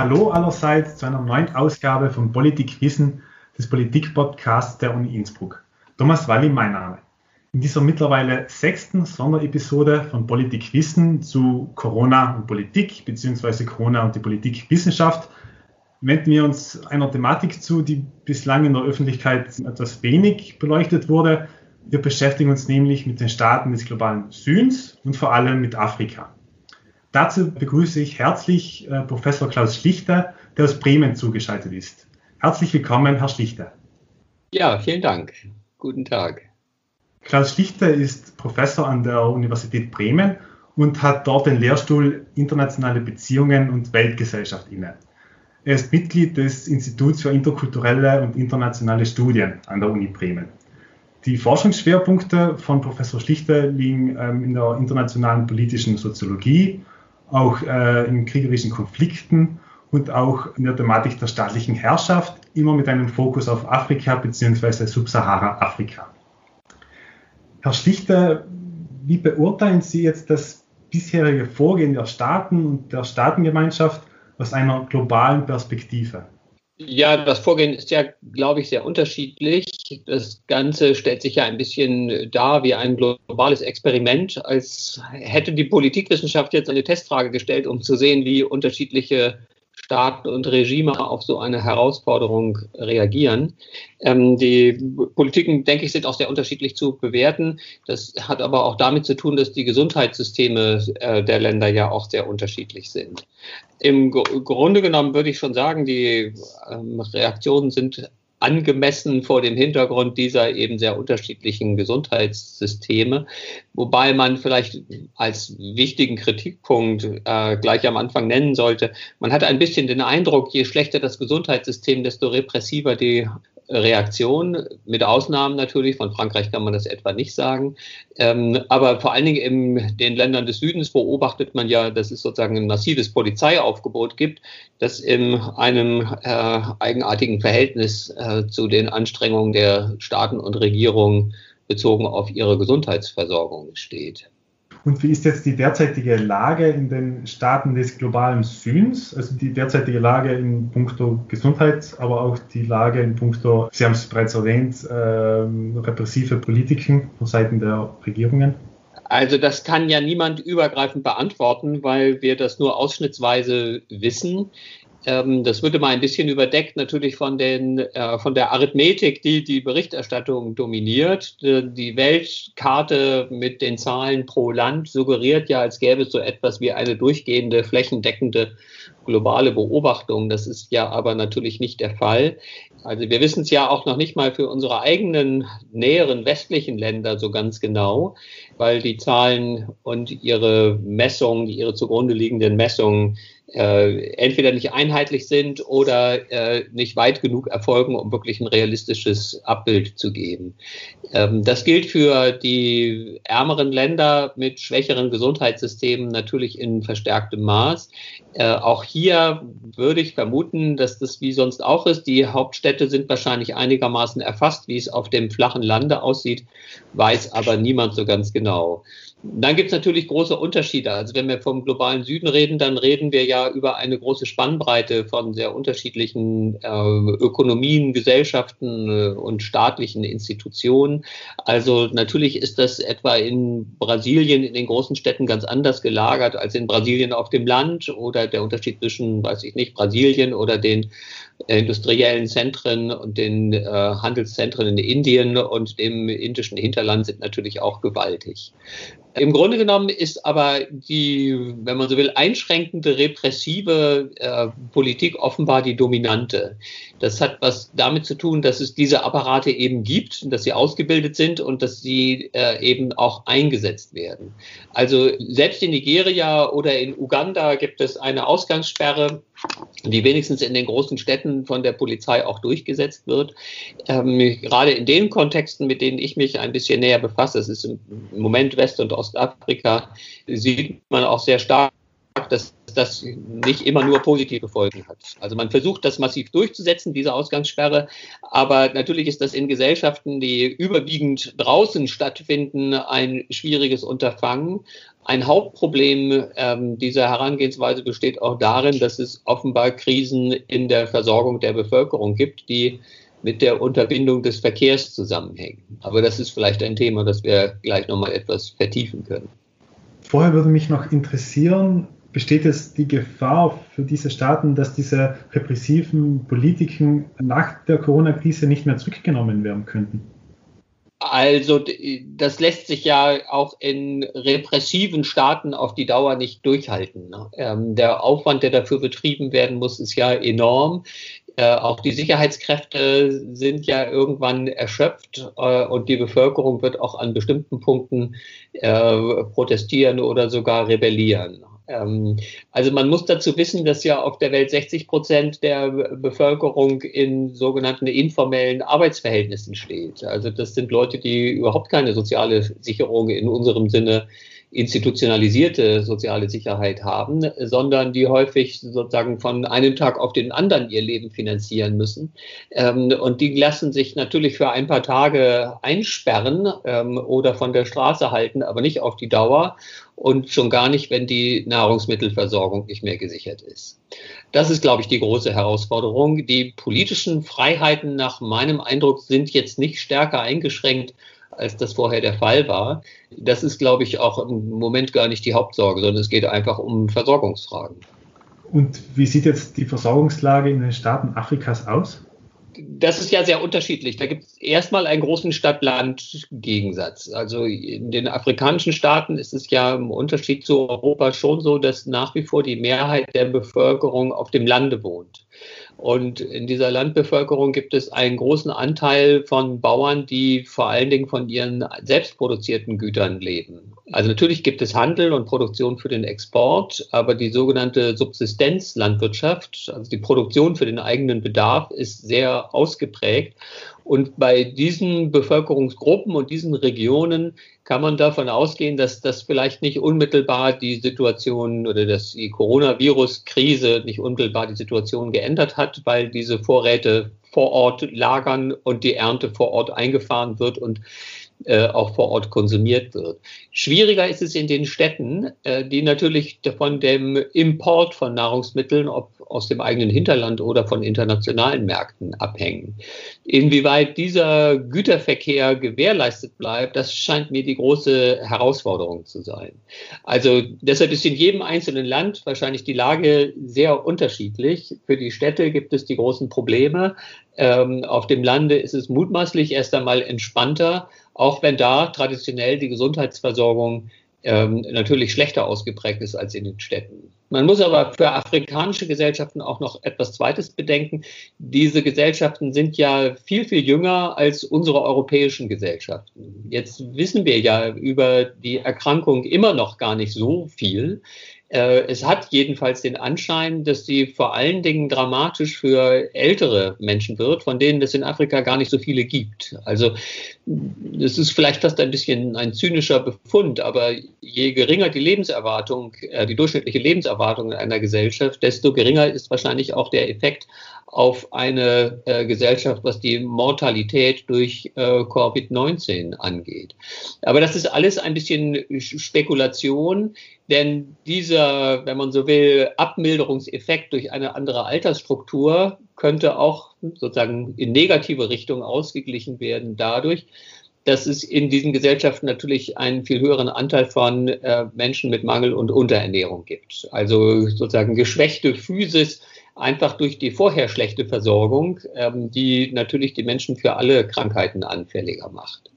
Hallo allerseits zu einer neuen Ausgabe von Politik Wissen, des Politik-Podcasts der Uni Innsbruck. Thomas Walli, mein Name. In dieser mittlerweile sechsten Sonderepisode von Politik Wissen zu Corona und Politik bzw. Corona und die Politikwissenschaft wenden wir uns einer Thematik zu, die bislang in der Öffentlichkeit etwas wenig beleuchtet wurde. Wir beschäftigen uns nämlich mit den Staaten des globalen Südens und vor allem mit Afrika. Dazu begrüße ich herzlich äh, Professor Klaus Schlichter, der aus Bremen zugeschaltet ist. Herzlich willkommen, Herr Schlichter. Ja, vielen Dank. Guten Tag. Klaus Schlichter ist Professor an der Universität Bremen und hat dort den Lehrstuhl Internationale Beziehungen und Weltgesellschaft inne. Er ist Mitglied des Instituts für interkulturelle und internationale Studien an der Uni Bremen. Die Forschungsschwerpunkte von Professor Schlichter liegen ähm, in der internationalen politischen Soziologie, auch äh, in kriegerischen Konflikten und auch in der Thematik der staatlichen Herrschaft, immer mit einem Fokus auf Afrika bzw. Subsahara-Afrika. Herr Schlichter, wie beurteilen Sie jetzt das bisherige Vorgehen der Staaten und der Staatengemeinschaft aus einer globalen Perspektive? Ja, das Vorgehen ist ja, glaube ich, sehr unterschiedlich. Das Ganze stellt sich ja ein bisschen dar wie ein globales Experiment, als hätte die Politikwissenschaft jetzt eine Testfrage gestellt, um zu sehen, wie unterschiedliche Staaten und Regime auf so eine Herausforderung reagieren. Ähm, die Politiken, denke ich, sind auch sehr unterschiedlich zu bewerten. Das hat aber auch damit zu tun, dass die Gesundheitssysteme äh, der Länder ja auch sehr unterschiedlich sind. Im Grunde genommen würde ich schon sagen, die ähm, Reaktionen sind angemessen vor dem Hintergrund dieser eben sehr unterschiedlichen Gesundheitssysteme. Wobei man vielleicht als wichtigen Kritikpunkt äh, gleich am Anfang nennen sollte, man hat ein bisschen den Eindruck, je schlechter das Gesundheitssystem, desto repressiver die Reaktion, mit Ausnahmen natürlich, von Frankreich kann man das etwa nicht sagen. Ähm, aber vor allen Dingen in den Ländern des Südens beobachtet man ja, dass es sozusagen ein massives Polizeiaufgebot gibt, das in einem äh, eigenartigen Verhältnis äh, zu den Anstrengungen der Staaten und Regierungen bezogen auf ihre Gesundheitsversorgung steht. Und wie ist jetzt die derzeitige Lage in den Staaten des globalen Südens, also die derzeitige Lage in puncto Gesundheit, aber auch die Lage in puncto, Sie haben es bereits erwähnt, äh, repressive Politiken von Seiten der Regierungen? Also das kann ja niemand übergreifend beantworten, weil wir das nur ausschnittsweise wissen. Ähm, das würde mal ein bisschen überdeckt natürlich von, den, äh, von der Arithmetik, die die Berichterstattung dominiert. Die Weltkarte mit den Zahlen pro Land suggeriert ja, als gäbe es so etwas wie eine durchgehende, flächendeckende globale Beobachtung. Das ist ja aber natürlich nicht der Fall. Also wir wissen es ja auch noch nicht mal für unsere eigenen näheren westlichen Länder so ganz genau, weil die Zahlen und ihre Messungen, ihre zugrunde liegenden Messungen äh, entweder nicht einheitlich sind oder äh, nicht weit genug erfolgen, um wirklich ein realistisches Abbild zu geben. Ähm, das gilt für die ärmeren Länder mit schwächeren Gesundheitssystemen natürlich in verstärktem Maß. Äh, auch hier würde ich vermuten, dass das wie sonst auch ist. Die Hauptstädte sind wahrscheinlich einigermaßen erfasst, wie es auf dem flachen Lande aussieht, weiß aber niemand so ganz genau. Dann gibt es natürlich große Unterschiede. Also wenn wir vom globalen Süden reden, dann reden wir ja über eine große Spannbreite von sehr unterschiedlichen äh, Ökonomien, Gesellschaften äh, und staatlichen Institutionen. Also natürlich ist das etwa in Brasilien, in den großen Städten ganz anders gelagert als in Brasilien auf dem Land oder der Unterschied zwischen, weiß ich nicht, Brasilien oder den industriellen Zentren und den äh, Handelszentren in Indien und dem indischen Hinterland sind natürlich auch gewaltig. Im Grunde genommen ist aber die, wenn man so will, einschränkende, repressive äh, Politik offenbar die dominante. Das hat was damit zu tun, dass es diese Apparate eben gibt, dass sie ausgebildet sind und dass sie äh, eben auch eingesetzt werden. Also selbst in Nigeria oder in Uganda gibt es eine Ausgangssperre, die wenigstens in den großen Städten von der Polizei auch durchgesetzt wird. Ähm, gerade in den Kontexten, mit denen ich mich ein bisschen näher befasse, das ist im Moment West- und Ostafrika, sieht man auch sehr stark, dass das nicht immer nur positive Folgen hat. Also man versucht das massiv durchzusetzen, diese Ausgangssperre, aber natürlich ist das in Gesellschaften, die überwiegend draußen stattfinden, ein schwieriges Unterfangen. Ein Hauptproblem ähm, dieser Herangehensweise besteht auch darin, dass es offenbar Krisen in der Versorgung der Bevölkerung gibt, die mit der Unterbindung des Verkehrs zusammenhängen. Aber das ist vielleicht ein Thema, das wir gleich nochmal etwas vertiefen können. Vorher würde mich noch interessieren, besteht es die Gefahr für diese Staaten, dass diese repressiven Politiken nach der Corona-Krise nicht mehr zurückgenommen werden könnten? Also das lässt sich ja auch in repressiven Staaten auf die Dauer nicht durchhalten. Ne? Ähm, der Aufwand, der dafür betrieben werden muss, ist ja enorm. Äh, auch die Sicherheitskräfte sind ja irgendwann erschöpft äh, und die Bevölkerung wird auch an bestimmten Punkten äh, protestieren oder sogar rebellieren. Ähm, also man muss dazu wissen, dass ja auf der Welt 60 Prozent der Bevölkerung in sogenannten informellen Arbeitsverhältnissen steht. Also das sind Leute, die überhaupt keine soziale Sicherung in unserem Sinne institutionalisierte soziale Sicherheit haben, sondern die häufig sozusagen von einem Tag auf den anderen ihr Leben finanzieren müssen. Ähm, und die lassen sich natürlich für ein paar Tage einsperren ähm, oder von der Straße halten, aber nicht auf die Dauer und schon gar nicht, wenn die Nahrungsmittelversorgung nicht mehr gesichert ist. Das ist, glaube ich, die große Herausforderung. Die politischen Freiheiten nach meinem Eindruck sind jetzt nicht stärker eingeschränkt als das vorher der Fall war. Das ist, glaube ich, auch im Moment gar nicht die Hauptsorge, sondern es geht einfach um Versorgungsfragen. Und wie sieht jetzt die Versorgungslage in den Staaten Afrikas aus? Das ist ja sehr unterschiedlich. Da gibt es erstmal einen großen Stadt-Land-Gegensatz. Also in den afrikanischen Staaten ist es ja im Unterschied zu Europa schon so, dass nach wie vor die Mehrheit der Bevölkerung auf dem Lande wohnt. Und in dieser Landbevölkerung gibt es einen großen Anteil von Bauern, die vor allen Dingen von ihren selbstproduzierten Gütern leben. Also natürlich gibt es Handel und Produktion für den Export, aber die sogenannte Subsistenzlandwirtschaft, also die Produktion für den eigenen Bedarf, ist sehr ausgeprägt. Und bei diesen Bevölkerungsgruppen und diesen Regionen kann man davon ausgehen, dass das vielleicht nicht unmittelbar die Situation oder dass die Coronavirus-Krise nicht unmittelbar die Situation geändert hat, weil diese Vorräte vor Ort lagern und die Ernte vor Ort eingefahren wird und äh, auch vor Ort konsumiert wird. Schwieriger ist es in den Städten, äh, die natürlich von dem Import von Nahrungsmitteln, ob aus dem eigenen Hinterland oder von internationalen Märkten abhängen. Inwieweit dieser Güterverkehr gewährleistet bleibt, das scheint mir die große Herausforderung zu sein. Also deshalb ist in jedem einzelnen Land wahrscheinlich die Lage sehr unterschiedlich. Für die Städte gibt es die großen Probleme. Ähm, auf dem Lande ist es mutmaßlich erst einmal entspannter, auch wenn da traditionell die Gesundheitsversorgung ähm, natürlich schlechter ausgeprägt ist als in den Städten. Man muss aber für afrikanische Gesellschaften auch noch etwas Zweites bedenken. Diese Gesellschaften sind ja viel, viel jünger als unsere europäischen Gesellschaften. Jetzt wissen wir ja über die Erkrankung immer noch gar nicht so viel. Äh, es hat jedenfalls den Anschein, dass sie vor allen Dingen dramatisch für ältere Menschen wird, von denen es in Afrika gar nicht so viele gibt. Also das ist vielleicht fast ein bisschen ein zynischer Befund, aber je geringer die Lebenserwartung, äh, die durchschnittliche Lebenserwartung in einer Gesellschaft, desto geringer ist wahrscheinlich auch der Effekt auf eine äh, Gesellschaft, was die Mortalität durch äh, Covid-19 angeht. Aber das ist alles ein bisschen Spekulation, denn dieser, wenn man so will, Abmilderungseffekt durch eine andere Altersstruktur könnte auch sozusagen in negative Richtung ausgeglichen werden dadurch, dass es in diesen Gesellschaften natürlich einen viel höheren Anteil von äh, Menschen mit Mangel und Unterernährung gibt. Also sozusagen geschwächte Physis einfach durch die vorher schlechte Versorgung, ähm, die natürlich die Menschen für alle Krankheiten anfälliger macht.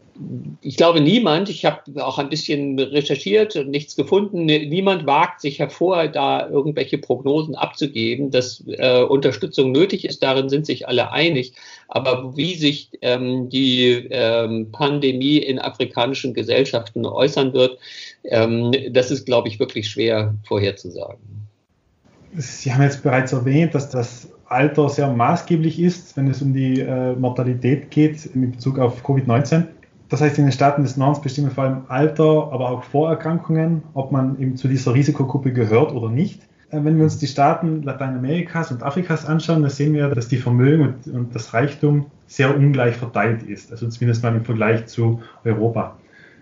Ich glaube, niemand, ich habe auch ein bisschen recherchiert und nichts gefunden, niemand wagt sich hervor, da irgendwelche Prognosen abzugeben, dass äh, Unterstützung nötig ist. Darin sind sich alle einig. Aber wie sich ähm, die ähm, Pandemie in afrikanischen Gesellschaften äußern wird, ähm, das ist, glaube ich, wirklich schwer vorherzusagen. Sie haben jetzt bereits erwähnt, dass das Alter sehr maßgeblich ist, wenn es um die äh, Mortalität geht in Bezug auf Covid-19. Das heißt, in den Staaten des Nordens bestimmen vor allem Alter, aber auch Vorerkrankungen, ob man eben zu dieser Risikogruppe gehört oder nicht. äh, wenn wir uns die Staaten Lateinamerikas und Afrikas anschauen, dann sehen wir, dass die Vermögen und, und das Reichtum sehr ungleich verteilt ist, also zumindest mal im Vergleich zu Europa.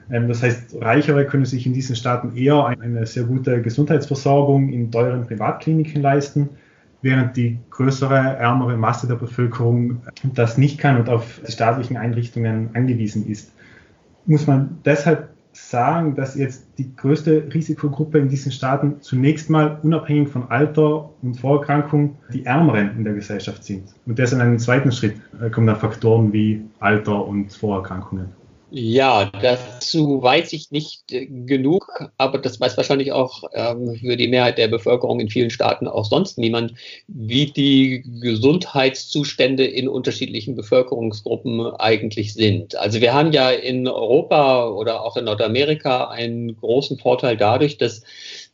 Ähm, das heißt, Reichere können sich in diesen Staaten eher eine sehr gute Gesundheitsversorgung in teuren Privatkliniken leisten, während die größere, ärmere Masse der Bevölkerung das nicht kann und auf die staatlichen Einrichtungen angewiesen ist. Muss man deshalb sagen, dass jetzt die größte Risikogruppe in diesen Staaten zunächst mal unabhängig von Alter und Vorerkrankung die Ärmeren in der Gesellschaft sind. Und deshalb in einem zweiten Schritt äh, kommen dann Faktoren wie Alter und Vorerkrankungen. Ja, dazu weiß ich nicht äh, genug, aber das weiß wahrscheinlich auch ähm, für die Mehrheit der Bevölkerung in vielen Staaten auch sonst niemand, wie die Gesundheitszustände in unterschiedlichen Bevölkerungsgruppen eigentlich sind. Also wir haben ja in Europa oder auch in Nordamerika einen großen Vorteil dadurch, dass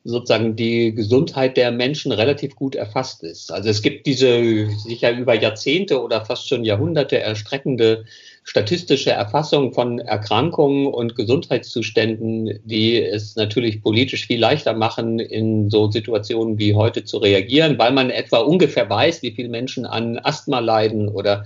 sozusagen die Gesundheit der Menschen relativ gut erfasst ist. Also es gibt diese sicher über Jahrzehnte oder fast schon Jahrhunderte erstreckende statistische Erfassung von Erkrankungen und Gesundheitszuständen, die es natürlich politisch viel leichter machen, in so Situationen wie heute zu reagieren, weil man etwa ungefähr weiß, wie viele Menschen an Asthma leiden oder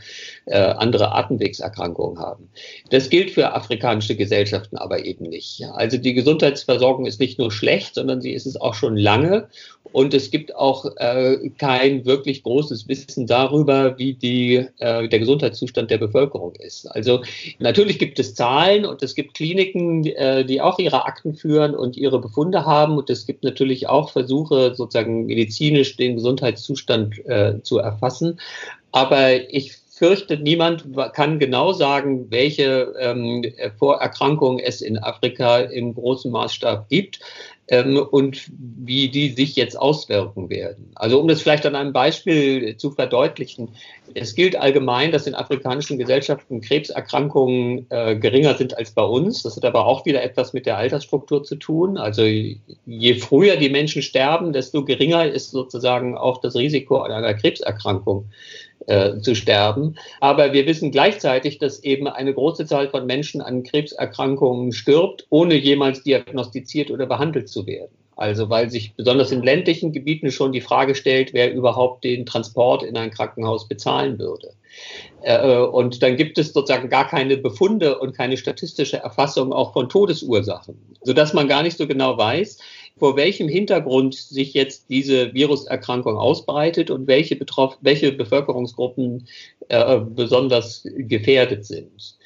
äh, andere Atemwegserkrankungen haben. Das gilt für afrikanische Gesellschaften aber eben nicht. Also die Gesundheitsversorgung ist nicht nur schlecht, sondern sie ist es auch schon lange. Und es gibt auch äh, kein wirklich großes Wissen darüber, wie die, äh, der Gesundheitszustand der Bevölkerung ist. Also natürlich gibt es Zahlen und es gibt Kliniken, äh, die auch ihre Akten führen und ihre Befunde haben. Und es gibt natürlich auch Versuche, sozusagen medizinisch den Gesundheitszustand äh, zu erfassen. Aber ich fürchte, niemand kann genau sagen, welche ähm, Vorerkrankungen es in Afrika im großen Maßstab gibt ähm, und wie die sich jetzt auswirken werden. Also um das vielleicht an einem Beispiel zu verdeutlichen, es gilt allgemein, dass in afrikanischen Gesellschaften Krebserkrankungen äh, geringer sind als bei uns. Das hat aber auch wieder etwas mit der Altersstruktur zu tun. Also je früher die Menschen sterben, desto geringer ist sozusagen auch das Risiko einer Krebserkrankung äh, zu sterben. Aber wir wissen gleichzeitig, dass eben eine große Zahl von Menschen an Krebserkrankungen stirbt, ohne jemals diagnostiziert oder behandelt zu werden. Also weil sich besonders in ländlichen Gebieten schon die Frage stellt, wer überhaupt den Transport in ein Krankenhaus bezahlen würde. Äh, und dann gibt es sozusagen gar keine Befunde und keine statistische Erfassung auch von Todesursachen, sodass man gar nicht so genau weiß, vor welchem Hintergrund sich jetzt diese Viruserkrankung ausbreitet und welche, Betroff welche Bevölkerungsgruppen äh, besonders gefährdet sind.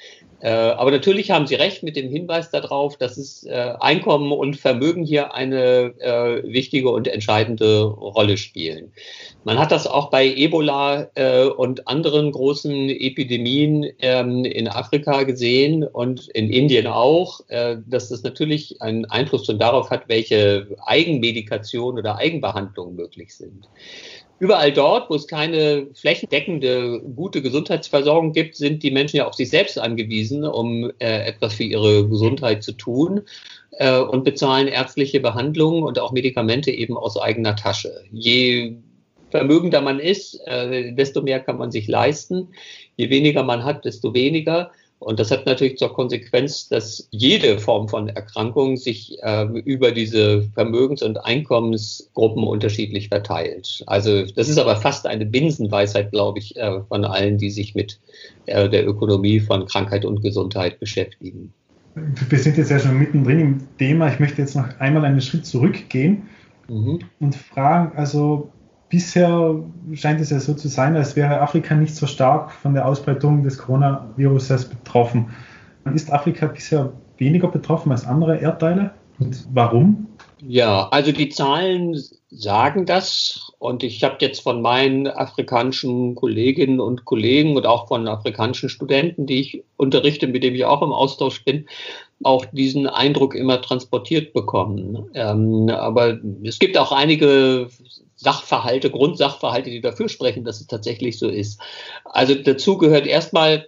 Äh, aber natürlich haben Sie recht mit dem Hinweis darauf, dass es äh, Einkommen und Vermögen hier eine äh, wichtige und entscheidende Rolle spielen. Man hat das auch bei Ebola und anderen großen Epidemien ähm, in Afrika gesehen und in Indien auch, dass das natürlich einen Einfluss darauf hat, welche Eigenmedikation oder Eigenbehandlungen möglich sind. Überall dort, wo es keine flächendeckende gute Gesundheitsversorgung gibt, sind die Menschen ja auf sich selbst angewiesen, um äh, etwas für ihre Gesundheit zu tun äh, und bezahlen ärztliche Behandlungen und auch Medikamente eben aus eigener Tasche. Je vermögender man ist, äh, desto mehr kann man sich leisten. Je weniger man hat, desto weniger. Und das hat natürlich zur Konsequenz, dass jede Form von Erkrankung sich äh, über diese Vermögens- und Einkommensgruppen unterschiedlich verteilt. Also das ist aber fast eine Binsenweisheit, glaube ich, äh, von allen, die sich mit äh, der Ökonomie von Krankheit und Gesundheit beschäftigen. Wir sind jetzt ja schon mittendrin im Thema. Ich möchte jetzt noch einmal einen Schritt zurückgehen mhm. und fragen, also bisher scheint es ja so zu sein, als wäre Afrika nicht so stark von der Ausbreitung des Coronavirus betroffen. Ist Afrika bisher weniger betroffen als andere Erdteile? Und warum? Ja, also die Zahlen sagen das. Und ich habe jetzt von meinen afrikanischen Kolleginnen und Kollegen und auch von afrikanischen Studenten, die ich unterrichte, mit denen ich auch im Austausch bin, auch diesen Eindruck immer transportiert bekommen. Ähm, aber es gibt auch einige Sachverhalte, Grundsachverhalte, die dafür sprechen, dass es tatsächlich so ist. Also dazu gehört erstmal,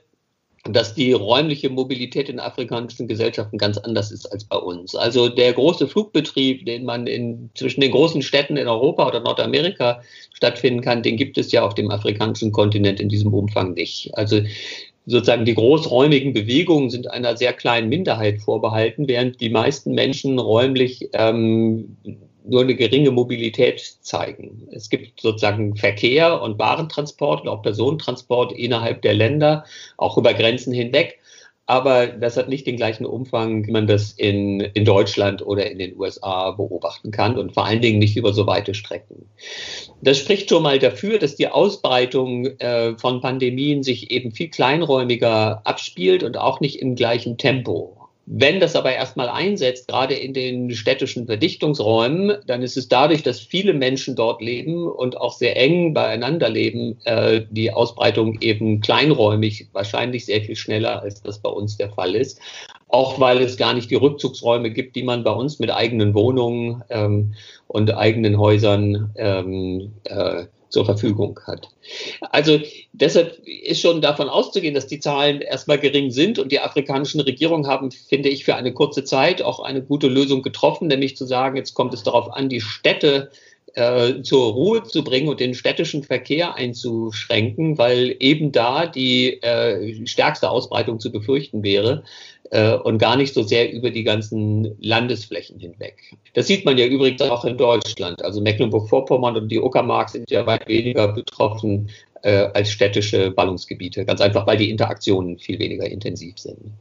dass die räumliche Mobilität in afrikanischen Gesellschaften ganz anders ist als bei uns. Also der große Flugbetrieb, den man in, zwischen den großen Städten in Europa oder Nordamerika stattfinden kann, den gibt es ja auf dem afrikanischen Kontinent in diesem Umfang nicht. Also sozusagen die großräumigen Bewegungen sind einer sehr kleinen Minderheit vorbehalten, während die meisten Menschen räumlich ähm, nur eine geringe Mobilität zeigen. Es gibt sozusagen Verkehr und Warentransport und auch Personentransport innerhalb der Länder, auch über Grenzen hinweg aber das hat nicht den gleichen Umfang, wie man das in, in Deutschland oder in den USA beobachten kann und vor allen Dingen nicht über so weite Strecken. Das spricht schon mal dafür, dass die Ausbreitung äh, von Pandemien sich eben viel kleinräumiger abspielt und auch nicht im gleichen Tempo. Wenn das aber erstmal einsetzt, gerade in den städtischen Verdichtungsräumen, dann ist es dadurch, dass viele Menschen dort leben und auch sehr eng beieinander leben, äh, die Ausbreitung eben kleinräumig, wahrscheinlich sehr viel schneller, als das bei uns der Fall ist. Auch weil es gar nicht die Rückzugsräume gibt, die man bei uns mit eigenen Wohnungen ähm, und eigenen Häusern ähm, äh, zur Verfügung hat. Also deshalb ist schon davon auszugehen, dass die Zahlen erstmal gering sind und die afrikanischen Regierungen haben, finde ich, für eine kurze Zeit auch eine gute Lösung getroffen, nämlich zu sagen, jetzt kommt es darauf an, die Städte äh, zur Ruhe zu bringen und den städtischen Verkehr einzuschränken, weil eben da die äh, stärkste Ausbreitung zu befürchten wäre äh, und gar nicht so sehr über die ganzen Landesflächen hinweg. Das sieht man ja übrigens auch in Deutschland. Also Mecklenburg-Vorpommern und die Uckermark sind ja weit weniger betroffen äh, als städtische Ballungsgebiete, ganz einfach, weil die Interaktionen viel weniger intensiv sind.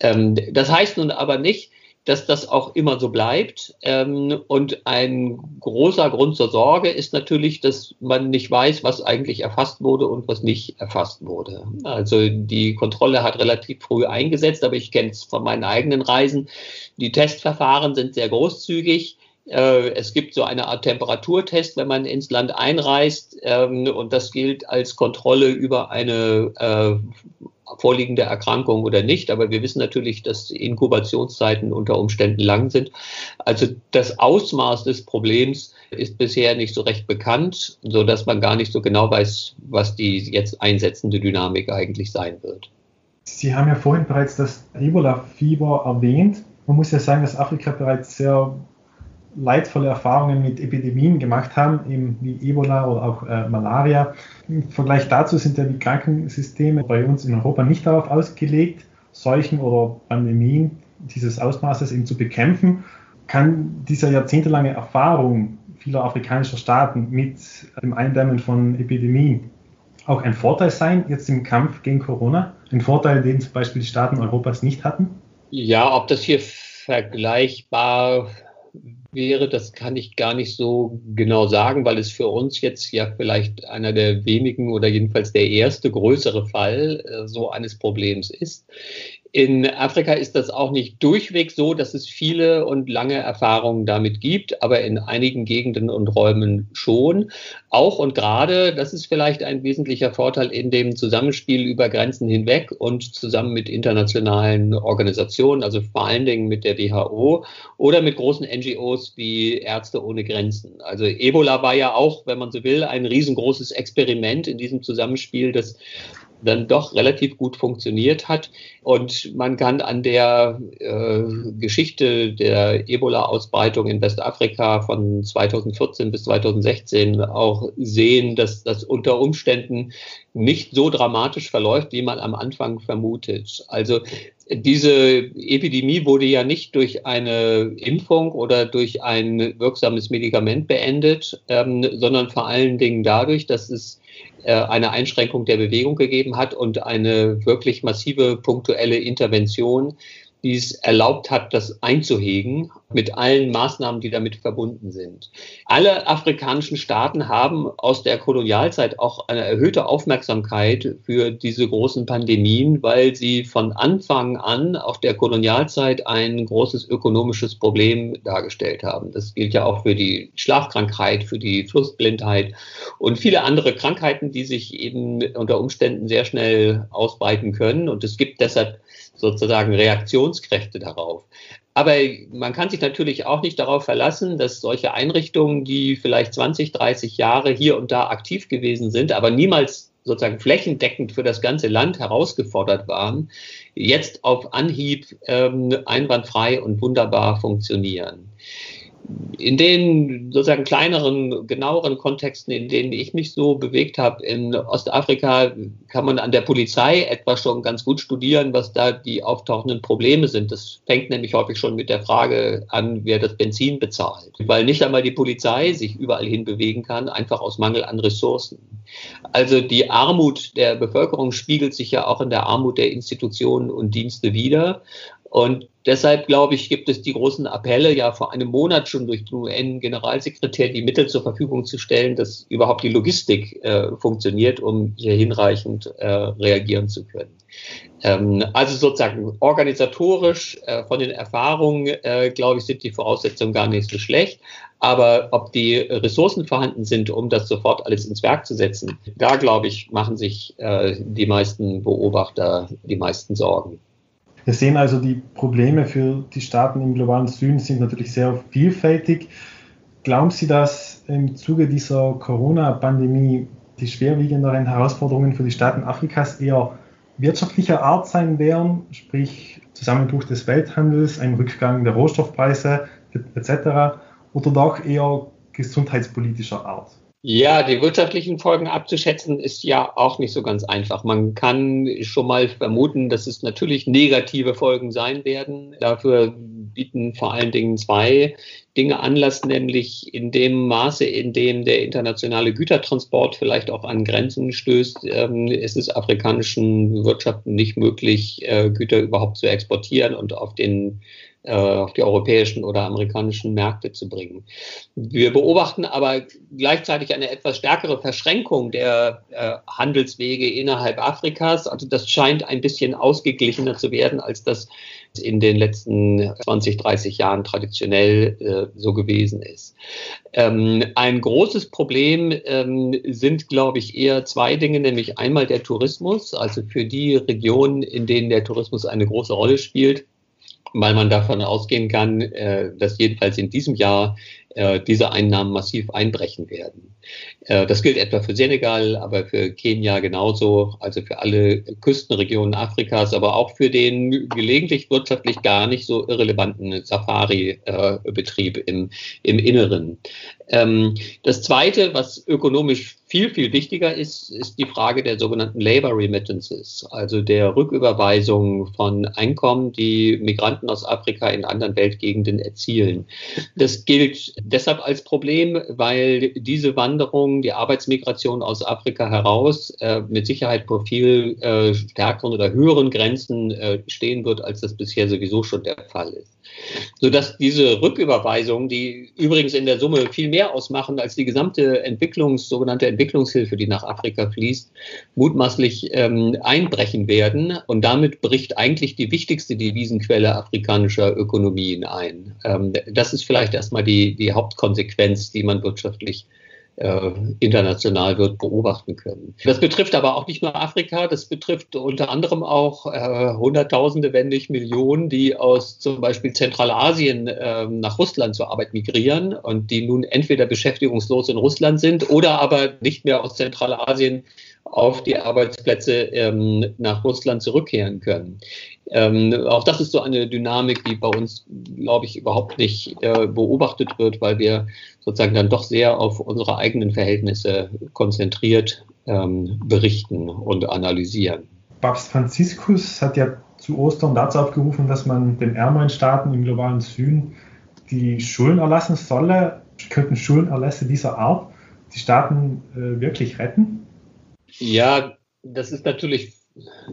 Ähm, das heißt nun aber nicht, dass das auch immer so bleibt. Ähm, und ein großer Grund zur Sorge ist natürlich, dass man nicht weiß, was eigentlich erfasst wurde und was nicht erfasst wurde. Also die Kontrolle hat relativ früh eingesetzt, aber ich kenne es von meinen eigenen Reisen. Die Testverfahren sind sehr großzügig. Äh, es gibt so eine Art Temperaturtest, wenn man ins Land einreist, ähm, und das gilt als Kontrolle über eine äh, vorliegende Erkrankung oder nicht. Aber wir wissen natürlich, dass Inkubationszeiten unter Umständen lang sind. Also das Ausmaß des Problems ist bisher nicht so recht bekannt, so dass man gar nicht so genau weiß, was die jetzt einsetzende Dynamik eigentlich sein wird. Sie haben ja vorhin bereits das Ebola-Fieber erwähnt. Man muss ja sagen, dass Afrika bereits sehr leidvolle Erfahrungen mit Epidemien gemacht haben, eben wie Ebola oder auch äh, Malaria. Im Vergleich dazu sind ja die Krankensysteme bei uns in Europa nicht darauf ausgelegt, Seuchen oder Pandemien dieses Ausmaßes eben zu bekämpfen. Kann diese jahrzehntelange Erfahrung vieler afrikanischer Staaten mit dem Eindämmen von Epidemien auch ein Vorteil sein, jetzt im Kampf gegen Corona? Ein Vorteil, den zum Beispiel die Staaten Europas nicht hatten? Ja, ob das hier vergleichbar wäre, das kann ich gar nicht so genau sagen, weil es für uns jetzt ja vielleicht einer der wenigen oder jedenfalls der erste größere Fall äh, so eines Problems ist. In Afrika ist das auch nicht durchweg so, dass es viele und lange Erfahrungen damit gibt, aber in einigen Gegenden und Räumen schon. Auch und gerade, das ist vielleicht ein wesentlicher Vorteil in dem Zusammenspiel über Grenzen hinweg und zusammen mit internationalen Organisationen, also vor allen Dingen mit der WHO oder mit großen NGOs wie Ärzte ohne Grenzen. Also Ebola war ja auch, wenn man so will, ein riesengroßes Experiment in diesem Zusammenspiel, das dann doch relativ gut funktioniert hat. Und man kann an der äh, Geschichte der Ebola-Ausbreitung in Westafrika von 2014 bis 2016 auch sehen, dass das unter Umständen nicht so dramatisch verläuft, wie man am Anfang vermutet. Also diese Epidemie wurde ja nicht durch eine Impfung oder durch ein wirksames Medikament beendet, ähm, sondern vor allen Dingen dadurch, dass es äh, eine Einschränkung der Bewegung gegeben hat und eine wirklich massive punktuelle Intervention die es erlaubt hat, das einzuhegen mit allen Maßnahmen, die damit verbunden sind. Alle afrikanischen Staaten haben aus der Kolonialzeit auch eine erhöhte Aufmerksamkeit für diese großen Pandemien, weil sie von Anfang an auch der Kolonialzeit ein großes ökonomisches Problem dargestellt haben. Das gilt ja auch für die Schlafkrankheit, für die Flussblindheit und viele andere Krankheiten, die sich eben unter Umständen sehr schnell ausbreiten können. Und es gibt deshalb sozusagen Reaktionskräfte darauf. Aber man kann sich natürlich auch nicht darauf verlassen, dass solche Einrichtungen, die vielleicht 20, 30 Jahre hier und da aktiv gewesen sind, aber niemals sozusagen flächendeckend für das ganze Land herausgefordert waren, jetzt auf Anhieb ähm, einwandfrei und wunderbar funktionieren. In den sozusagen kleineren, genaueren Kontexten, in denen ich mich so bewegt habe, in Ostafrika, kann man an der Polizei etwa schon ganz gut studieren, was da die auftauchenden Probleme sind. Das fängt nämlich häufig schon mit der Frage an, wer das Benzin bezahlt. Weil nicht einmal die Polizei sich überall hin bewegen kann, einfach aus Mangel an Ressourcen. Also die Armut der Bevölkerung spiegelt sich ja auch in der Armut der Institutionen und Dienste wider. Und deshalb, glaube ich, gibt es die großen Appelle, ja vor einem Monat schon durch den UN-Generalsekretär die Mittel zur Verfügung zu stellen, dass überhaupt die Logistik äh, funktioniert, um hier hinreichend äh, reagieren zu können. Ähm, also sozusagen organisatorisch äh, von den Erfahrungen, äh, glaube ich, sind die Voraussetzungen gar nicht so schlecht. Aber ob die Ressourcen vorhanden sind, um das sofort alles ins Werk zu setzen, da glaube ich, machen sich äh, die meisten Beobachter die meisten Sorgen. Wir sehen also, die Probleme für die Staaten im globalen Süden sind natürlich sehr vielfältig. Glauben Sie, dass im Zuge dieser Corona-Pandemie die schwerwiegenderen Herausforderungen für die Staaten Afrikas eher wirtschaftlicher Art sein werden, sprich Zusammenbruch des Welthandels, ein Rückgang der Rohstoffpreise etc., oder doch eher gesundheitspolitischer Art? Ja, die wirtschaftlichen Folgen abzuschätzen ist ja auch nicht so ganz einfach. Man kann schon mal vermuten, dass es natürlich negative Folgen sein werden. Dafür bieten vor allen Dingen zwei Dinge Anlass, nämlich in dem Maße, in dem der internationale Gütertransport vielleicht auch an Grenzen stößt, ähm, ist es afrikanischen Wirtschaften nicht möglich, äh, Güter überhaupt zu exportieren und auf den auf die europäischen oder amerikanischen Märkte zu bringen. Wir beobachten aber gleichzeitig eine etwas stärkere Verschränkung der äh, Handelswege innerhalb Afrikas. Also das scheint ein bisschen ausgeglichener zu werden, als das in den letzten 20, 30 Jahren traditionell äh, so gewesen ist. Ähm, ein großes Problem ähm, sind, glaube ich, eher zwei Dinge, nämlich einmal der Tourismus, also für die Regionen, in denen der Tourismus eine große Rolle spielt weil man davon ausgehen kann, äh, dass jedenfalls in diesem Jahr äh, diese Einnahmen massiv einbrechen werden. Äh, das gilt etwa für Senegal, aber für Kenia genauso, also für alle Küstenregionen Afrikas, aber auch für den gelegentlich wirtschaftlich gar nicht so irrelevanten Safari-Betrieb im, im Inneren. Ähm, das Zweite, was ökonomisch viel, viel wichtiger ist, ist die Frage der sogenannten Labor Remittances, also der Rücküberweisung von Einkommen, die Migranten aus Afrika in anderen Weltgegenden erzielen. Das gilt deshalb als Problem, weil diese Wanderung, die Arbeitsmigration aus Afrika heraus, äh, mit Sicherheit vor viel äh, stärkeren oder höheren Grenzen äh, stehen wird, als das bisher sowieso schon der Fall ist sodass diese Rücküberweisungen, die übrigens in der Summe viel mehr ausmachen als die gesamte Entwicklungs, sogenannte Entwicklungshilfe, die nach Afrika fließt, mutmaßlich ähm, einbrechen werden. Und damit bricht eigentlich die wichtigste Devisenquelle afrikanischer Ökonomien ein. Ähm, das ist vielleicht erstmal die, die Hauptkonsequenz, die man wirtschaftlich äh, international wird beobachten können. Das betrifft aber auch nicht nur Afrika, das betrifft unter anderem auch äh, Hunderttausende, wenn nicht Millionen, die aus zum Beispiel Zentralasien äh, nach Russland zur Arbeit migrieren und die nun entweder beschäftigungslos in Russland sind oder aber nicht mehr aus Zentralasien auf die Arbeitsplätze ähm, nach Russland zurückkehren können. Ähm, auch das ist so eine Dynamik, die bei uns, glaube ich, überhaupt nicht äh, beobachtet wird, weil wir sozusagen dann doch sehr auf unsere eigenen Verhältnisse konzentriert ähm, berichten und analysieren. Papst Franziskus hat ja zu Ostern dazu aufgerufen, dass man den ärmeren Staaten im globalen Süden die Schulden erlassen solle. Könnten Schuldenerlässe dieser Art die Staaten äh, wirklich retten? Ja, das ist natürlich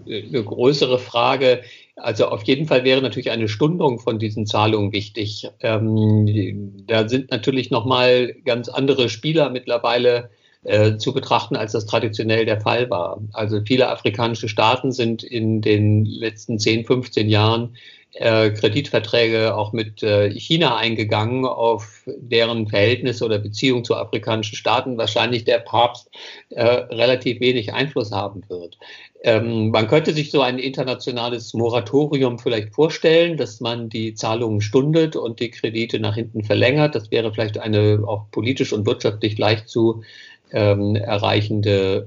eine größere Frage. Also auf jeden Fall wäre natürlich eine Stundung von diesen Zahlungen wichtig. Ähm, da sind natürlich nochmal ganz andere Spieler mittlerweile äh, zu betrachten, als das traditionell der Fall war. Also viele afrikanische Staaten sind in den letzten 10, 15 Jahren äh, Kreditverträge auch mit äh, China eingegangen, auf deren Verhältnisse oder Beziehung zu afrikanischen Staaten wahrscheinlich der Papst äh, relativ wenig Einfluss haben wird. Ähm, man könnte sich so ein internationales Moratorium vielleicht vorstellen, dass man die Zahlungen stundet und die Kredite nach hinten verlängert. Das wäre vielleicht eine auch politisch und wirtschaftlich leicht zu ähm, erreichende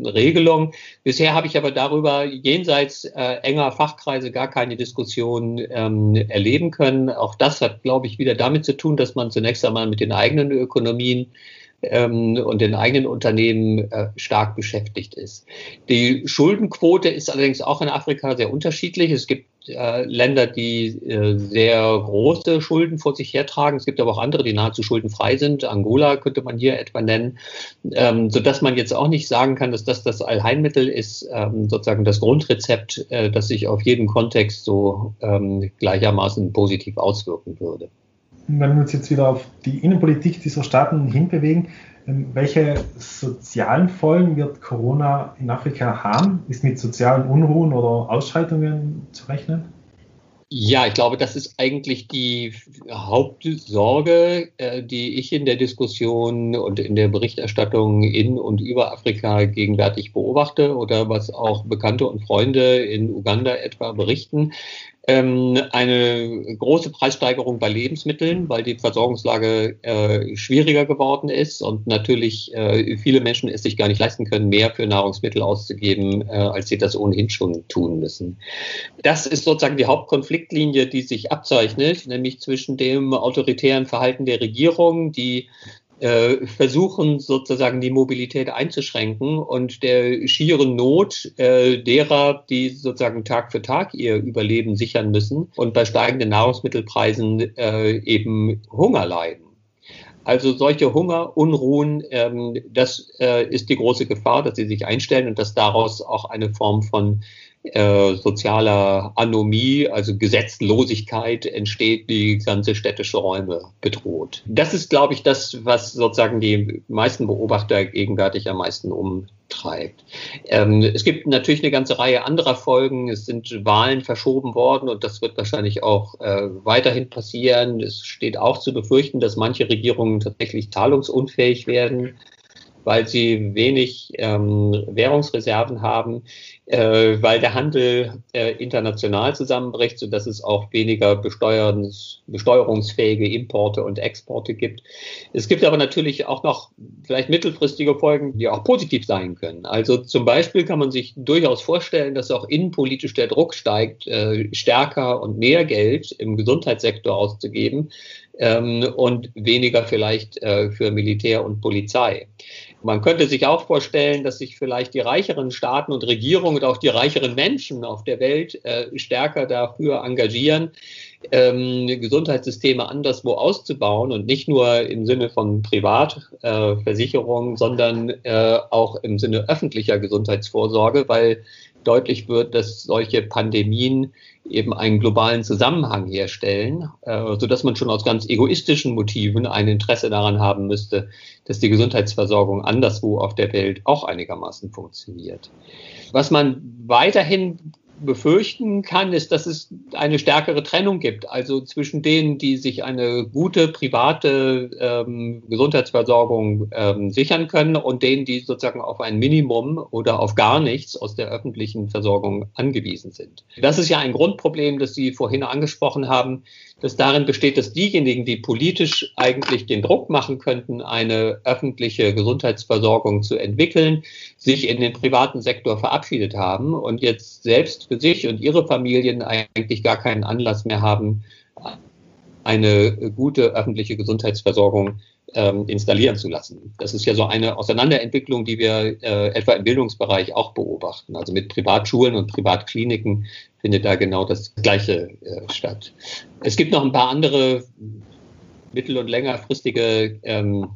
äh, Regelung. Bisher habe ich aber darüber jenseits äh, enger Fachkreise gar keine Diskussion ähm, erleben können. Auch das hat, glaube ich, wieder damit zu tun, dass man zunächst einmal mit den eigenen Ökonomien ähm, und den eigenen Unternehmen äh, stark beschäftigt ist. Die Schuldenquote ist allerdings auch in Afrika sehr unterschiedlich. Es gibt äh, Länder, die äh, sehr große Schulden vor sich hertragen. Es gibt aber auch andere, die nahezu schuldenfrei sind. Angola könnte man hier etwa nennen, ähm, sodass man jetzt auch nicht sagen kann, dass das das Allheilmittel ist, ähm, sozusagen das Grundrezept, äh, das sich auf jeden Kontext so ähm, gleichermaßen positiv auswirken würde wenn wir uns jetzt wieder auf die Innenpolitik dieser Staaten hinbewegen, welche sozialen Folgen wird Corona in Afrika haben? Ist mit sozialen Unruhen oder Ausschreitungen zu rechnen? Ja, ich glaube, das ist eigentlich die Hauptsorge, äh, die ich in der Diskussion und in der Berichterstattung in und über Afrika gegenwärtig beobachte oder was auch Bekannte und Freunde in Uganda etwa berichten ähm, eine große Preissteigerung bei Lebensmitteln, weil die Versorgungslage äh, schwieriger geworden ist und natürlich äh, viele Menschen es sich gar nicht leisten können, mehr für Nahrungsmittel auszugeben, äh, als sie das ohnehin schon tun müssen. Das ist sozusagen die Hauptkonfliktlinie, die sich abzeichnet, nämlich zwischen dem autoritären Verhalten der Regierung, die versuchen sozusagen die Mobilität einzuschränken und der schieren Not äh, derer, die sozusagen Tag für Tag ihr Überleben sichern müssen und bei steigenden Nahrungsmittelpreisen äh, eben Hunger leiden. Also solche Hungerunruhen, ähm, das äh, ist die große Gefahr, dass sie sich einstellen und dass daraus auch eine Form von äh, sozialer Anomie, also Gesetzlosigkeit entsteht, die ganze städtische Räume bedroht. Das ist, glaube ich, das, was sozusagen die meisten Beobachter gegenwärtig am meisten umtreibt. Ähm, es gibt natürlich eine ganze Reihe anderer Folgen. Es sind Wahlen verschoben worden und das wird wahrscheinlich auch äh, weiterhin passieren. Es steht auch zu befürchten, dass manche Regierungen tatsächlich zahlungsunfähig werden weil sie wenig ähm, Währungsreserven haben, äh, weil der Handel äh, international zusammenbricht, sodass es auch weniger besteuerungsfähige Importe und Exporte gibt. Es gibt aber natürlich auch noch vielleicht mittelfristige Folgen, die auch positiv sein können. Also zum Beispiel kann man sich durchaus vorstellen, dass auch innenpolitisch der Druck steigt, äh, stärker und mehr Geld im Gesundheitssektor auszugeben ähm, und weniger vielleicht äh, für Militär und Polizei. Man könnte sich auch vorstellen, dass sich vielleicht die reicheren Staaten und Regierungen und auch die reicheren Menschen auf der Welt äh, stärker dafür engagieren, ähm, Gesundheitssysteme anderswo auszubauen und nicht nur im Sinne von Privatversicherungen, äh, sondern äh, auch im Sinne öffentlicher Gesundheitsvorsorge, weil deutlich wird, dass solche Pandemien eben einen globalen Zusammenhang herstellen, äh, so dass man schon aus ganz egoistischen Motiven ein Interesse daran haben müsste, dass die Gesundheitsversorgung anderswo auf der Welt auch einigermaßen funktioniert. Was man weiterhin befürchten kann, ist, dass es eine stärkere Trennung gibt, also zwischen denen, die sich eine gute private ähm, Gesundheitsversorgung ähm, sichern können und denen, die sozusagen auf ein Minimum oder auf gar nichts aus der öffentlichen Versorgung angewiesen sind. Das ist ja ein Grundproblem, das Sie vorhin angesprochen haben, das darin besteht, dass diejenigen, die politisch eigentlich den Druck machen könnten, eine öffentliche Gesundheitsversorgung zu entwickeln, sich in den privaten Sektor verabschiedet haben und jetzt selbst für sich und ihre Familien eigentlich gar keinen Anlass mehr haben, eine gute öffentliche Gesundheitsversorgung ähm, installieren zu lassen. Das ist ja so eine Auseinanderentwicklung, die wir äh, etwa im Bildungsbereich auch beobachten. Also mit Privatschulen und Privatkliniken findet da genau das Gleiche äh, statt. Es gibt noch ein paar andere mittel- und längerfristige ähm,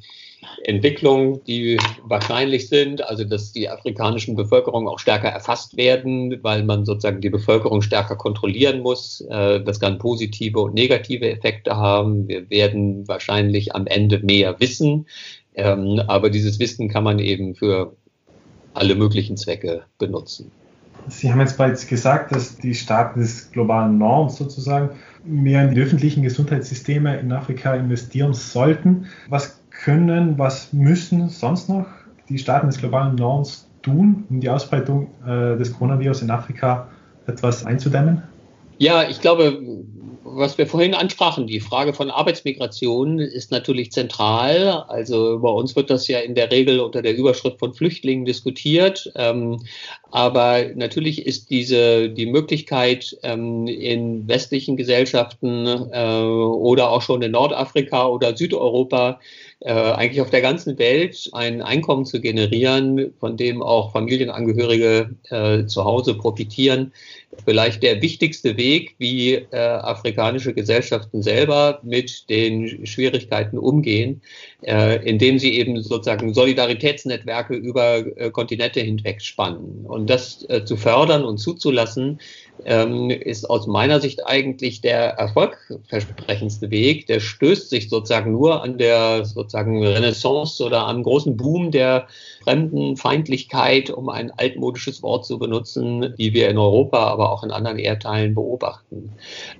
Entwicklungen, die wahrscheinlich sind, also dass die afrikanischen Bevölkerungen auch stärker erfasst werden, weil man sozusagen die Bevölkerung stärker kontrollieren muss. Äh, das kann positive und negative Effekte haben. Wir werden wahrscheinlich am Ende mehr wissen, ähm, aber dieses Wissen kann man eben für alle möglichen Zwecke benutzen. Sie haben jetzt bereits gesagt, dass die Staaten des globalen Norms sozusagen mehr in die öffentlichen Gesundheitssysteme in Afrika investieren sollten. Was können, was müssen sonst noch die Staaten des globalen Nordens tun, um die Ausbreitung äh, des Coronavirus in Afrika etwas einzudämmen? Ja, ich glaube, was wir vorhin ansprachen, die Frage von Arbeitsmigration ist natürlich zentral. Also bei uns wird das ja in der Regel unter der Überschrift von Flüchtlingen diskutiert. Ähm, aber natürlich ist diese die Möglichkeit ähm, in westlichen Gesellschaften äh, oder auch schon in Nordafrika oder Südeuropa äh, eigentlich auf der ganzen Welt ein Einkommen zu generieren, von dem auch Familienangehörige äh, zu Hause profitieren. Vielleicht der wichtigste Weg, wie äh, afrikanische Gesellschaften selber mit den Schwierigkeiten umgehen, äh, indem sie eben sozusagen Solidaritätsnetzwerke über äh, Kontinente hinweg spannen. Und das äh, zu fördern und zuzulassen, ähm, ist aus meiner Sicht eigentlich der erfolgversprechendste Weg. Der stößt sich sozusagen nur an der sozusagen Renaissance oder am großen Boom der Fremdenfeindlichkeit, um ein altmodisches Wort zu benutzen, die wir in Europa, aber auch in anderen Erdteilen beobachten.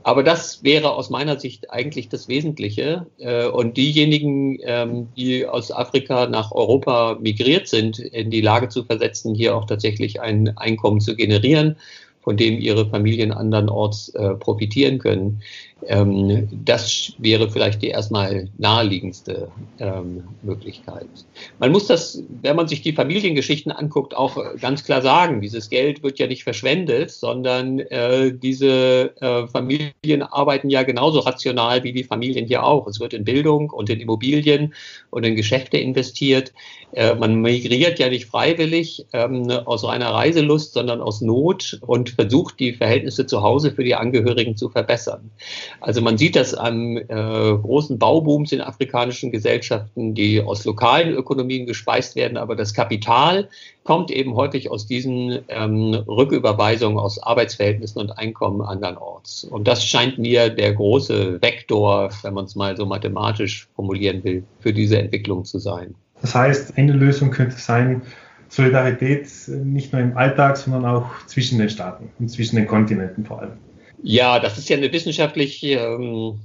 Aber das wäre aus meiner Sicht eigentlich das Wesentliche. Äh, und diejenigen, ähm, die aus Afrika nach Europa migriert sind, in die Lage zu versetzen, hier auch tatsächlich ein Einkommen zu generieren von dem ihre Familien andernorts äh, profitieren können. Ähm, das wäre vielleicht die erstmal naheliegendste ähm, Möglichkeit. Man muss das, wenn man sich die Familiengeschichten anguckt, auch ganz klar sagen, dieses Geld wird ja nicht verschwendet, sondern äh, diese äh, Familien arbeiten ja genauso rational wie die Familien hier auch. Es wird in Bildung und in Immobilien und in Geschäfte investiert. Äh, man migriert ja nicht freiwillig ähm, aus reiner Reiselust, sondern aus Not und versucht, die Verhältnisse zu Hause für die Angehörigen zu verbessern. Also man sieht das an äh, großen Baubooms in afrikanischen Gesellschaften, die aus lokalen Ökonomien gespeist werden, aber das Kapital kommt eben häufig aus diesen ähm, Rücküberweisungen aus Arbeitsverhältnissen und Einkommen andernorts. Und das scheint mir der große Vektor, wenn man es mal so mathematisch formulieren will, für diese Entwicklung zu sein. Das heißt, eine Lösung könnte sein, Solidarität nicht nur im Alltag, sondern auch zwischen den Staaten und zwischen den Kontinenten vor allem. Ja, das ist ja eine wissenschaftlich ähm,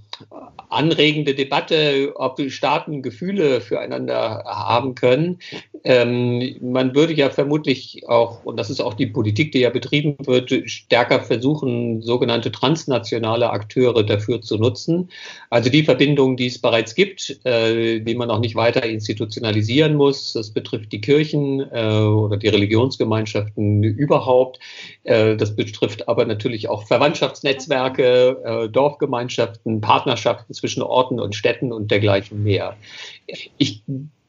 anregende Debatte, ob Staaten Gefühle füreinander haben können. Ähm, man würde ja vermutlich auch, und das ist auch die Politik, die ja betrieben wird, stärker versuchen, sogenannte transnationale Akteure dafür zu nutzen. Also die Verbindungen, die es bereits gibt, äh, die man auch nicht weiter institutionalisieren muss. Das betrifft die Kirchen äh, oder die Religionsgemeinschaften überhaupt. Äh, das betrifft aber natürlich auch Verwandtschaftsnetzwerke, äh, Dorfgemeinschaften, Partnerschaften zwischen Orten und Städten und dergleichen mehr. Ich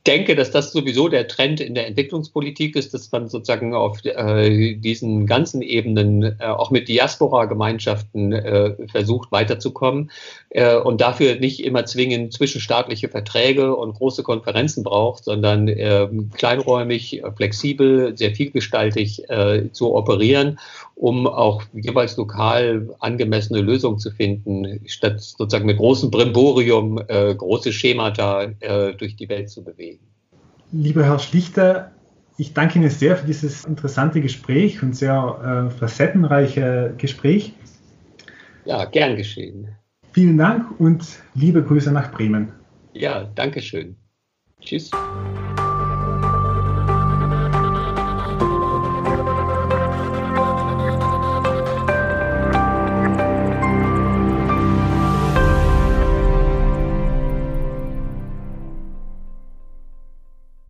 denke, dass das sowieso der Trend in der Entwicklungspolitik ist, dass man sozusagen auf äh, diesen ganzen Ebenen äh, auch mit Diaspora-Gemeinschaften äh, versucht weiterzukommen äh, und dafür nicht immer zwingend zwischenstaatliche Verträge und große Konferenzen braucht, sondern ähm, kleinräumig, flexibel, sehr vielgestaltig äh, zu operieren, um auch jeweils lokal angemessene Lösungen zu finden, statt sozusagen mit großem Brimborium äh, große Schemata durch die Welt zu bewegen. Lieber Herr Schlichter, ich danke Ihnen sehr für dieses interessante Gespräch und sehr äh, facettenreiche Gespräch. Ja, gern geschehen. Vielen Dank und liebe Grüße nach Bremen. Ja, danke schön. Tschüss.